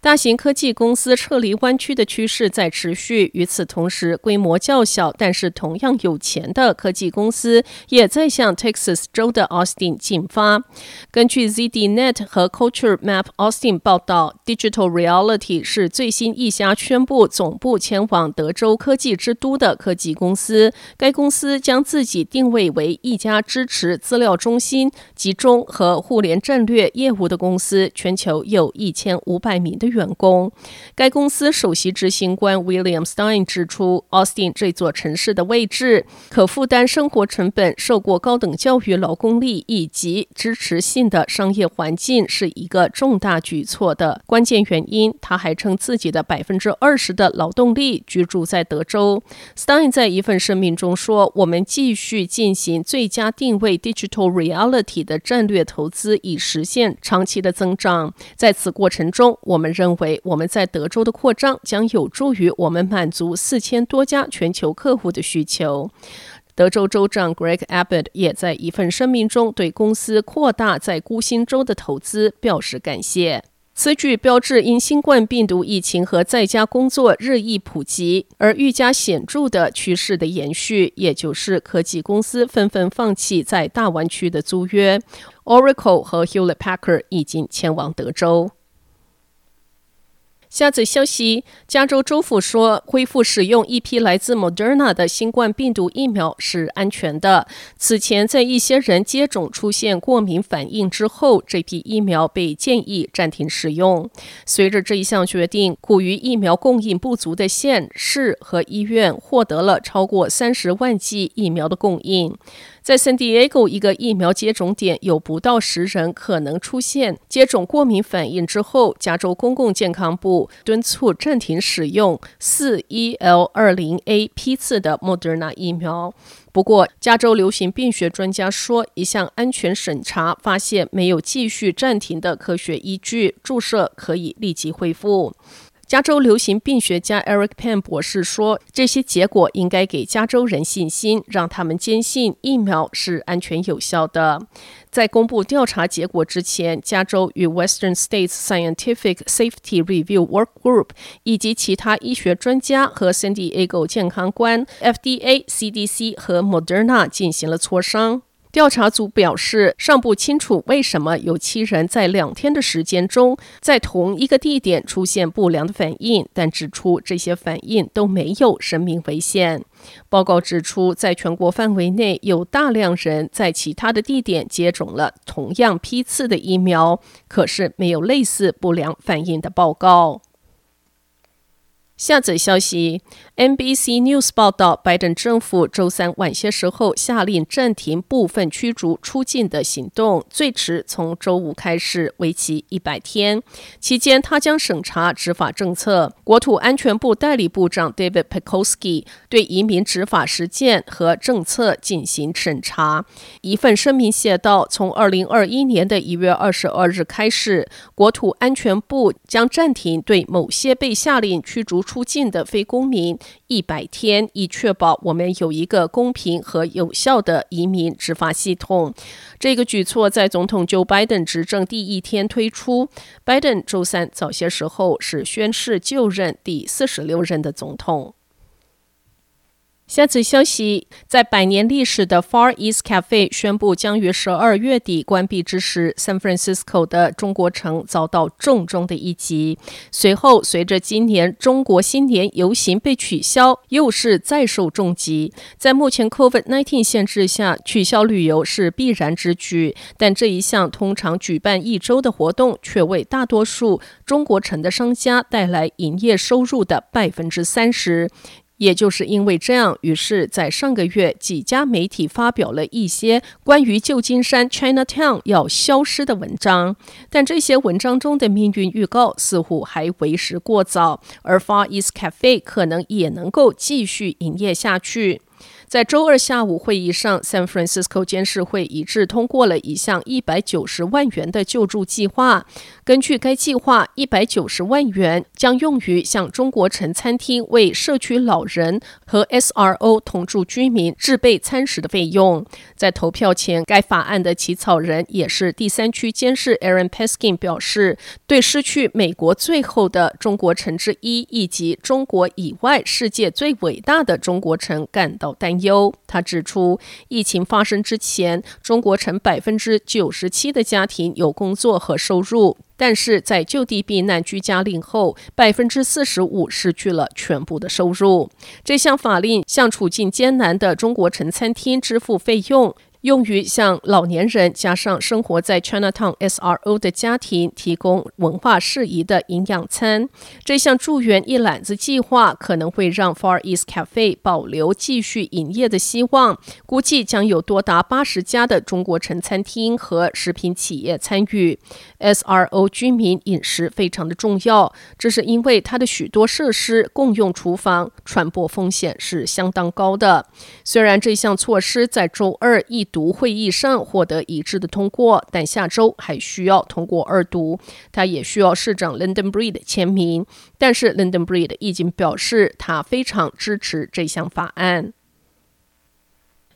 大型科技公司撤离湾区的趋势在持续。与此同时，规模较小但是同样有钱的科技公司也在向 Texas 州的 Austin 进发。根据 ZDNet 和 Culture Map Austin 报道，Digital Reality 是最新一家宣布总部迁往德州科技之都的科技公司。该公司将自己定位为一家支持资料中心集中和互联战略业务的公司，全球有一千五百名的员工，该公司首席执行官 William Stein 指出，Austin 这座城市的位置、可负担生活成本、受过高等教育劳动力以及支持性的商业环境是一个重大举措的关键原因。他还称自己的百分之二十的劳动力居住在德州。Stein 在一份声明中说：“我们继续进行最佳定位 Digital Reality 的战略投资，以实现长期的增长。在此过程中，我们。”认为我们在德州的扩张将有助于我们满足四千多家全球客户的需求。德州州长 Greg Abbott 也在一份声明中对公司扩大在孤星州的投资表示感谢。此举标志因新冠病毒疫情和在家工作日益普及而愈加显著的趋势的延续，也就是科技公司纷纷放弃在大湾区的租约。Oracle 和 Hewlett Packard 已经前往德州。下则消息，加州州府说，恢复使用一批来自 Moderna 的新冠病毒疫苗是安全的。此前，在一些人接种出现过敏反应之后，这批疫苗被建议暂停使用。随着这一项决定，苦于疫苗供应不足的县市和医院获得了超过三十万剂疫苗的供应。在 San Diego 一个疫苗接种点，有不到十人可能出现接种过敏反应之后，加州公共健康部敦促暂停使用四 EL 二零 A 批次的 Moderna 疫苗。不过，加州流行病学专家说，一项安全审查发现没有继续暂停的科学依据，注射可以立即恢复。加州流行病学家 Eric Pan 博士说：“这些结果应该给加州人信心，让他们坚信疫苗是安全有效的。”在公布调查结果之前，加州与 Western States Scientific Safety Review Work Group 以及其他医学专家和 San Diego 健康官 FDA、CDC 和 Moderna 进行了磋商。调查组表示，尚不清楚为什么有七人在两天的时间中在同一个地点出现不良的反应，但指出这些反应都没有生命危险。报告指出，在全国范围内有大量人在其他的地点接种了同样批次的疫苗，可是没有类似不良反应的报告。下则消息，NBC News 报道，拜登政府周三晚些时候下令暂停部分驱逐出境的行动，最迟从周五开始，为期一百天。期间，他将审查执法政策。国土安全部代理部长 David Pekoski 对移民执法实践和政策进行审查。一份声明写道：“从二零二一年的一月二十二日开始，国土安全部将暂停对某些被下令驱逐。”出境的非公民一百天，以确保我们有一个公平和有效的移民执法系统。这个举措在总统就拜登执政第一天推出。拜登周三早些时候是宣誓就任第四十六任的总统。下次消息，在百年历史的 Far East Cafe 宣布将于十二月底关闭之时，San Francisco 的中国城遭到重重的一击。随后，随着今年中国新年游行被取消，又是再受重击。在目前 COVID-19 限制下，取消旅游是必然之举，但这一项通常举办一周的活动，却为大多数中国城的商家带来营业收入的百分之三十。也就是因为这样，于是，在上个月，几家媒体发表了一些关于旧金山 Chinatown 要消失的文章，但这些文章中的命运预告似乎还为时过早，而 Far East Cafe 可能也能够继续营业下去。在周二下午会议上，San Francisco 监事会一致通过了一项一百九十万元的救助计划。根据该计划，一百九十万元将用于向中国城餐厅为社区老人和 SRO 同住居民制备餐食的费用。在投票前，该法案的起草人也是第三区监事 Aaron Peskin 表示，对失去美国最后的中国城之一，以及中国以外世界最伟大的中国城感到担。他指出，疫情发生之前，中国城百分之九十七的家庭有工作和收入。但是在就地避难居家令后，百分之四十五失去了全部的收入。这项法令向处境艰难的中国城餐厅支付费用。用于向老年人加上生活在 Chinatown SRO 的家庭提供文化适宜的营养餐。这项助援一揽子计划可能会让 Far East Cafe 保留继续营业的希望。估计将有多达八十家的中国城餐厅和食品企业参与。SRO 居民饮食非常的重要，这是因为它的许多设施共用厨房，传播风险是相当高的。虽然这项措施在周二一读会议上获得一致的通过，但下周还需要通过二读。他也需要市长 London Breed 签名，但是 London Breed 已经表示他非常支持这项法案。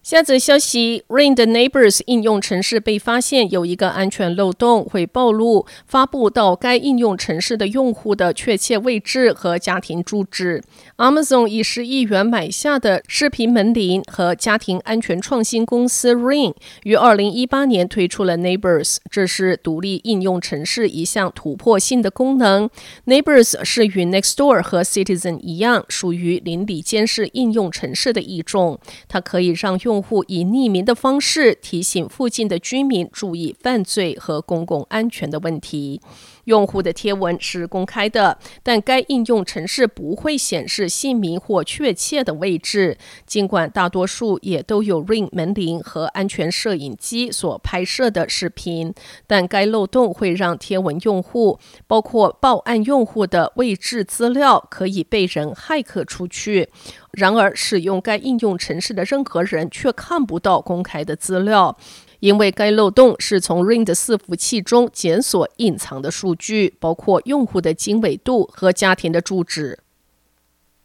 下则消息，Ring 的 Neighbors 应用程式被发现有一个安全漏洞，会暴露发布到该应用程式的用户的确切位置和家庭住址。Amazon 以十亿元买下的视频门铃和家庭安全创新公司 Ring 于二零一八年推出了 Neighbors，这是独立应用程式一项突破性的功能。Neighbors 是与 Nextdoor 和 Citizen 一样，属于邻里监视应用程式的一种，它可以让用用户以匿名的方式提醒附近的居民注意犯罪和公共安全的问题。用户的贴文是公开的，但该应用程式不会显示姓名或确切的位置。尽管大多数也都有 Ring 门铃和安全摄影机所拍摄的视频，但该漏洞会让贴文用户，包括报案用户的位置资料，可以被人骇客出去。然而，使用该应用程式的任何人却看不到公开的资料。因为该漏洞是从 Ring 的伺服器中检索隐藏的数据，包括用户的经纬度和家庭的住址。